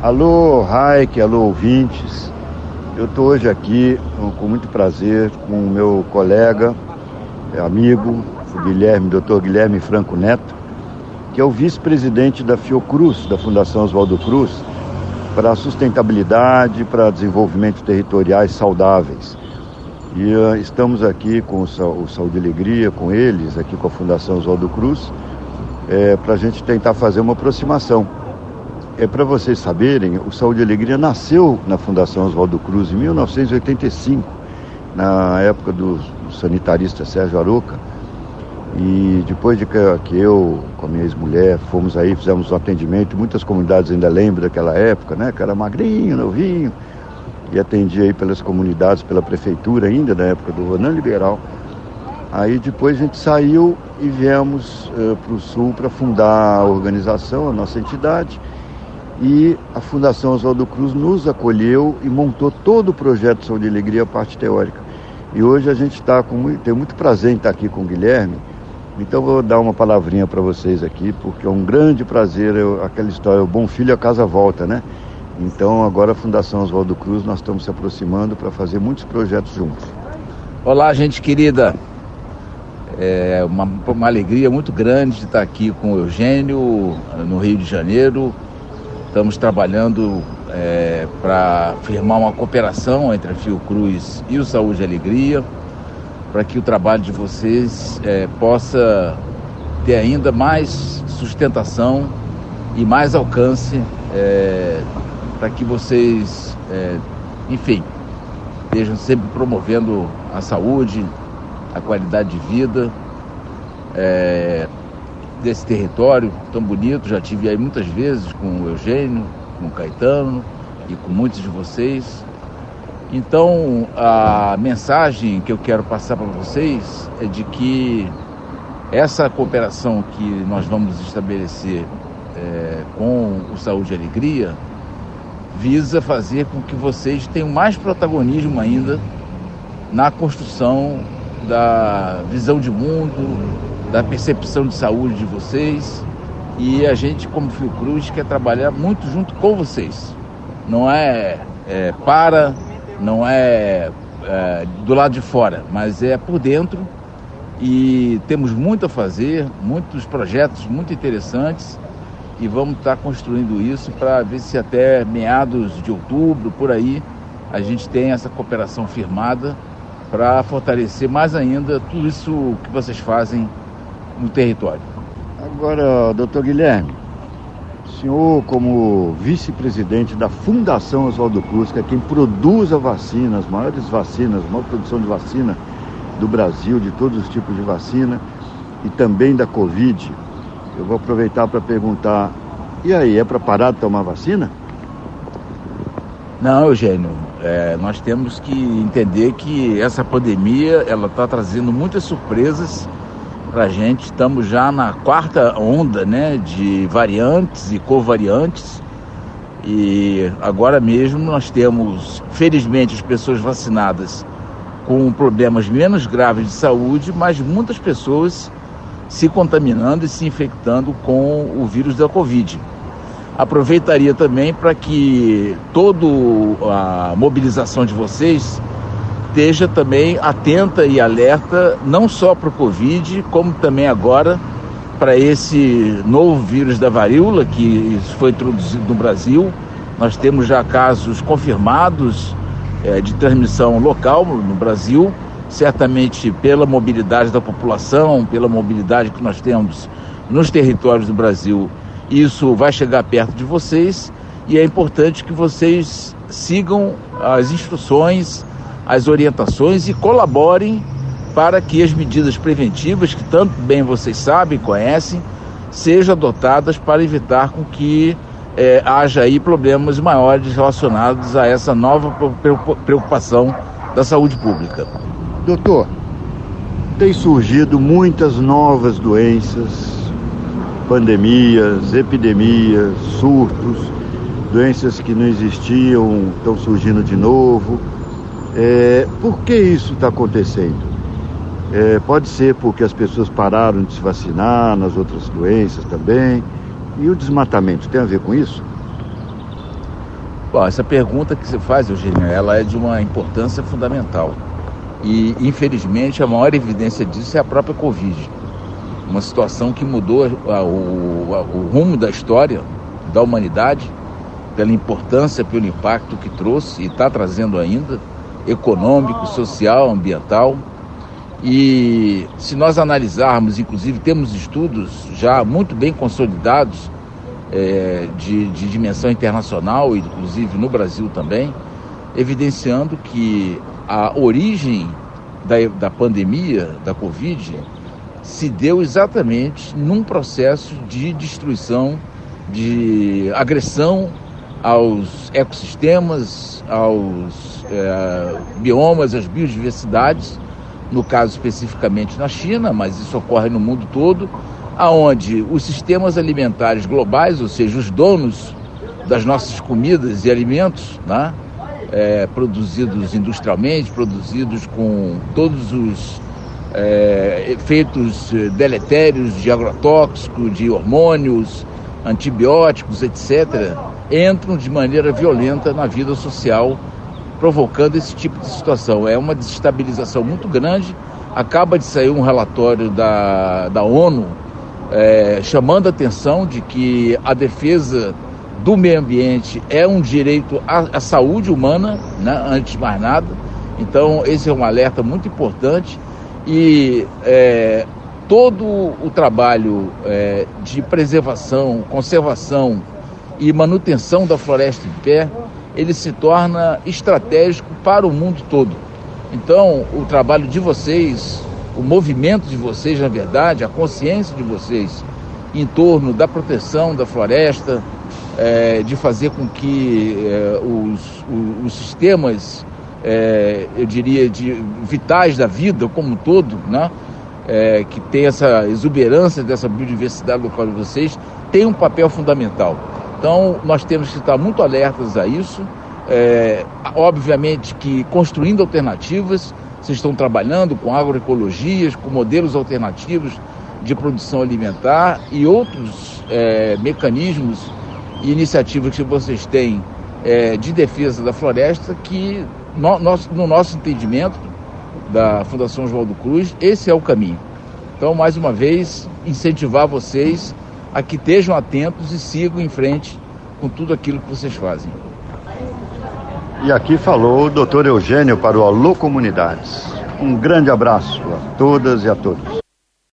Alô, Raik, alô, ouvintes. Eu estou hoje aqui com muito prazer com o meu colega, amigo, o Guilherme, doutor Guilherme Franco Neto, que é o vice-presidente da Fiocruz, da Fundação Oswaldo Cruz, para sustentabilidade, para desenvolvimento territoriais saudáveis. E uh, estamos aqui com o, o Saúde e Alegria, com eles, aqui com a Fundação Oswaldo Cruz, é, para a gente tentar fazer uma aproximação é para vocês saberem, o Saúde e Alegria nasceu na Fundação Oswaldo Cruz em 1985, na época do, sanitarista Sérgio Aroca. E depois de que, eu, com a minha ex-mulher, fomos aí, fizemos um atendimento, muitas comunidades ainda lembram daquela época, né? Que era magrinho, novinho, e atendia aí pelas comunidades, pela prefeitura ainda, na época do Ronan Liberal. Aí depois a gente saiu e viemos uh, para o Sul para fundar a organização, a nossa entidade e a Fundação Oswaldo Cruz nos acolheu e montou todo o projeto Saúde e Alegria, a parte teórica. E hoje a gente está com tem muito prazer em estar aqui com o Guilherme. Então vou dar uma palavrinha para vocês aqui, porque é um grande prazer, eu, aquela história, o bom filho a casa volta, né? Então agora a Fundação Oswaldo Cruz, nós estamos se aproximando para fazer muitos projetos juntos. Olá, gente querida. É uma, uma alegria muito grande de estar aqui com o Eugênio, no Rio de Janeiro, Estamos trabalhando é, para firmar uma cooperação entre a Fiocruz e o Saúde e Alegria, para que o trabalho de vocês é, possa ter ainda mais sustentação e mais alcance, é, para que vocês, é, enfim, estejam sempre promovendo a saúde, a qualidade de vida, é, desse território tão bonito. Já tive aí muitas vezes com o Eugênio, com o Caetano e com muitos de vocês. Então, a mensagem que eu quero passar para vocês é de que essa cooperação que nós vamos estabelecer é, com o Saúde e Alegria visa fazer com que vocês tenham mais protagonismo ainda na construção da visão de mundo, da percepção de saúde de vocês. E a gente, como Fiocruz, quer trabalhar muito junto com vocês. Não é, é para, não é, é do lado de fora, mas é por dentro. E temos muito a fazer, muitos projetos muito interessantes e vamos estar construindo isso para ver se até meados de outubro, por aí, a gente tem essa cooperação firmada para fortalecer mais ainda tudo isso que vocês fazem no território. Agora, doutor Guilherme, o senhor como vice-presidente da Fundação Oswaldo Cruz, que é quem produz a vacina, as maiores vacinas, a maior produção de vacina do Brasil, de todos os tipos de vacina, e também da Covid, eu vou aproveitar para perguntar, e aí, é para parar de tomar vacina? Não, Eugênio, é, nós temos que entender que essa pandemia ela está trazendo muitas surpresas para a gente. Estamos já na quarta onda né, de variantes e covariantes. E agora mesmo nós temos, felizmente, as pessoas vacinadas com problemas menos graves de saúde, mas muitas pessoas se contaminando e se infectando com o vírus da Covid. Aproveitaria também para que toda a mobilização de vocês esteja também atenta e alerta, não só para o Covid, como também agora para esse novo vírus da varíola que foi introduzido no Brasil. Nós temos já casos confirmados é, de transmissão local no Brasil, certamente pela mobilidade da população, pela mobilidade que nós temos nos territórios do Brasil. Isso vai chegar perto de vocês e é importante que vocês sigam as instruções as orientações e colaborem para que as medidas preventivas, que tanto bem vocês sabem, conhecem, sejam adotadas para evitar com que é, haja aí problemas maiores relacionados a essa nova preocupação da saúde pública. Doutor, tem surgido muitas novas doenças, pandemias, epidemias, surtos, doenças que não existiam estão surgindo de novo. É, por que isso está acontecendo? É, pode ser porque as pessoas pararam de se vacinar nas outras doenças também. E o desmatamento tem a ver com isso? Bom, essa pergunta que você faz, Eugênio, ela é de uma importância fundamental. E, infelizmente, a maior evidência disso é a própria Covid. Uma situação que mudou a, o, a, o rumo da história da humanidade, pela importância, pelo impacto que trouxe e está trazendo ainda, econômico, social, ambiental. E se nós analisarmos, inclusive temos estudos já muito bem consolidados é, de, de dimensão internacional, inclusive no Brasil também, evidenciando que a origem da, da pandemia, da Covid, se deu exatamente num processo de destruição, de agressão aos ecossistemas, aos é, biomas, às biodiversidades, no caso especificamente na China, mas isso ocorre no mundo todo, aonde os sistemas alimentares globais, ou seja, os donos das nossas comidas e alimentos, né, é, produzidos industrialmente, produzidos com todos os é, efeitos deletérios de agrotóxico, de hormônios, antibióticos, etc., entram de maneira violenta na vida social, provocando esse tipo de situação. É uma desestabilização muito grande. Acaba de sair um relatório da, da ONU é, chamando a atenção de que a defesa do meio ambiente é um direito à, à saúde humana, né, antes de mais nada. Então, esse é um alerta muito importante e é, todo o trabalho é, de preservação, conservação e manutenção da floresta em pé, ele se torna estratégico para o mundo todo. Então, o trabalho de vocês, o movimento de vocês, na verdade, a consciência de vocês em torno da proteção da floresta, é, de fazer com que é, os, os, os, sistemas, é, eu diria, de, vitais da vida como um todo, né, é, que tem essa exuberância dessa biodiversidade local de vocês, tem um papel fundamental. Então, nós temos que estar muito alertas a isso. É, obviamente que construindo alternativas, vocês estão trabalhando com agroecologias, com modelos alternativos de produção alimentar e outros é, mecanismos e iniciativas que vocês têm é, de defesa da floresta que, no, no nosso entendimento da Fundação Oswaldo Cruz, esse é o caminho. Então, mais uma vez, incentivar vocês a que estejam atentos e sigam em frente com tudo aquilo que vocês fazem. E aqui falou o doutor Eugênio para o Alô Comunidades. Um grande abraço a todas e a todos.